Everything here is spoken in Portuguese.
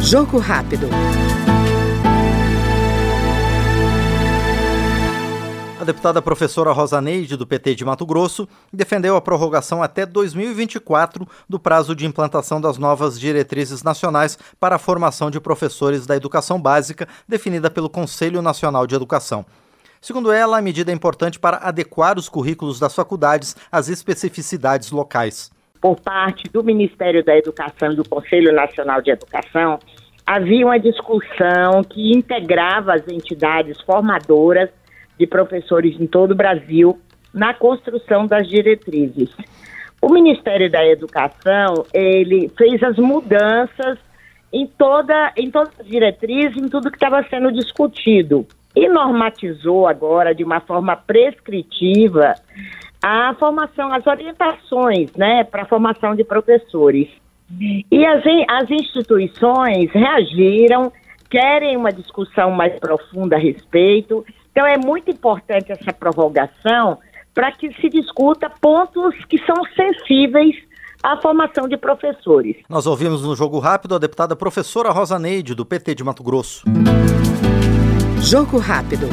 Jogo rápido. A deputada professora Rosa Neide, do PT de Mato Grosso, defendeu a prorrogação até 2024 do prazo de implantação das novas diretrizes nacionais para a formação de professores da educação básica, definida pelo Conselho Nacional de Educação. Segundo ela, a medida é importante para adequar os currículos das faculdades às especificidades locais. Por parte do Ministério da Educação e do Conselho Nacional de Educação, havia uma discussão que integrava as entidades formadoras de professores em todo o Brasil na construção das diretrizes. O Ministério da Educação, ele fez as mudanças em toda em todas as diretrizes, em tudo que estava sendo discutido e normatizou agora de uma forma prescritiva a formação, as orientações, né, para a formação de professores. E as, as instituições reagiram, querem uma discussão mais profunda a respeito então é muito importante essa prorrogação para que se discuta pontos que são sensíveis à formação de professores. Nós ouvimos no Jogo Rápido a deputada professora Rosa Neide, do PT de Mato Grosso. Jogo Rápido.